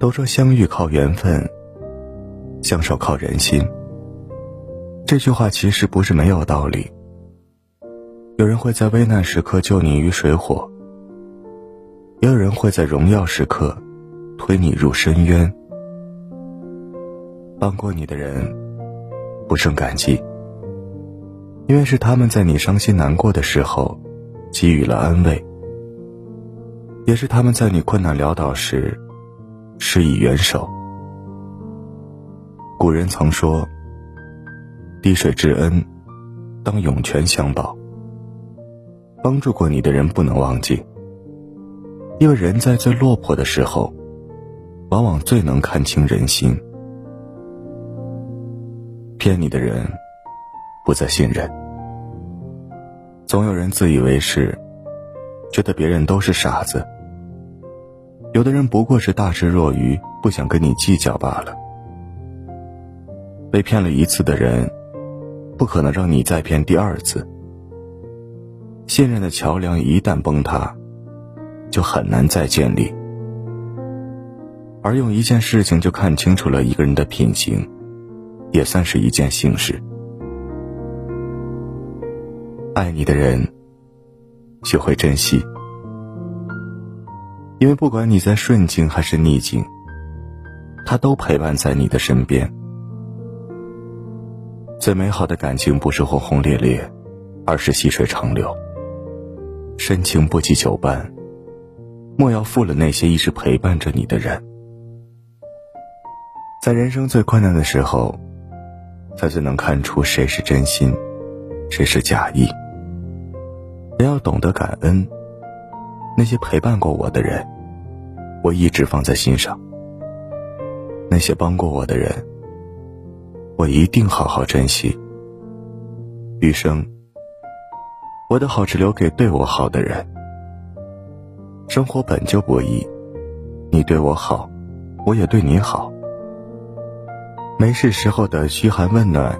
都说相遇靠缘分，相守靠人心。这句话其实不是没有道理。有人会在危难时刻救你于水火，也有人会在荣耀时刻推你入深渊。帮过你的人，不胜感激，因为是他们在你伤心难过的时候给予了安慰，也是他们在你困难潦倒时施以援手。古人曾说：“滴水之恩，当涌泉相报。”帮助过你的人不能忘记，因为人在最落魄的时候，往往最能看清人心。骗你的人，不再信任。总有人自以为是，觉得别人都是傻子。有的人不过是大智若愚，不想跟你计较罢了。被骗了一次的人，不可能让你再骗第二次。信任的桥梁一旦崩塌，就很难再建立。而用一件事情就看清楚了一个人的品行，也算是一件幸事。爱你的人，学会珍惜，因为不管你在顺境还是逆境，他都陪伴在你的身边。最美好的感情不是轰轰烈烈，而是细水长流。深情不及久伴，莫要负了那些一直陪伴着你的人。在人生最困难的时候，才最能看出谁是真心，谁是假意。人要懂得感恩，那些陪伴过我的人，我一直放在心上；那些帮过我的人，我一定好好珍惜。余生。我的好只留给对我好的人。生活本就不易，你对我好，我也对你好。没事时候的嘘寒问暖，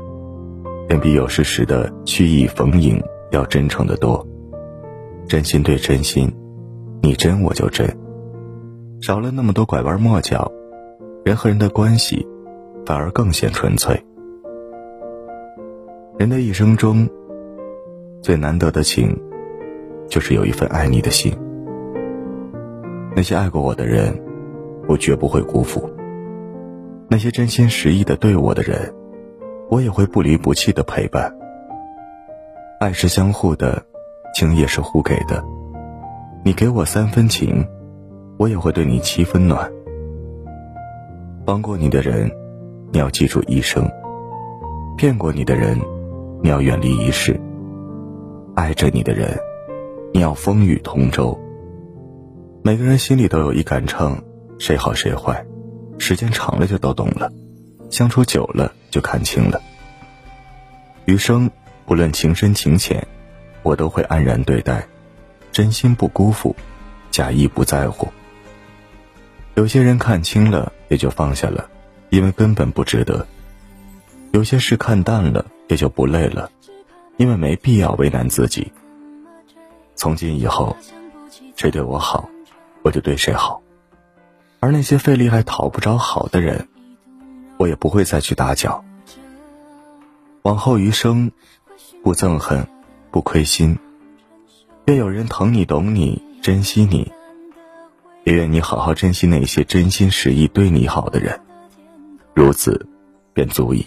远比有事时的曲意逢迎要真诚的多。真心对真心，你真我就真，少了那么多拐弯抹角，人和人的关系反而更显纯粹。人的一生中。最难得的情，就是有一份爱你的心。那些爱过我的人，我绝不会辜负；那些真心实意的对我的人，我也会不离不弃的陪伴。爱是相互的，情也是互给的。你给我三分情，我也会对你七分暖。帮过你的人，你要记住一生；骗过你的人，你要远离一世。爱着你的人，你要风雨同舟。每个人心里都有一杆秤，谁好谁坏，时间长了就都懂了，相处久了就看清了。余生不论情深情浅，我都会安然对待，真心不辜负，假意不在乎。有些人看清了也就放下了，因为根本不值得；有些事看淡了也就不累了。因为没必要为难自己。从今以后，谁对我好，我就对谁好；而那些费力还讨不着好的人，我也不会再去打搅。往后余生，不憎恨，不亏心。愿有人疼你、懂你、珍惜你，也愿你好好珍惜那些真心实意对你好的人。如此，便足矣。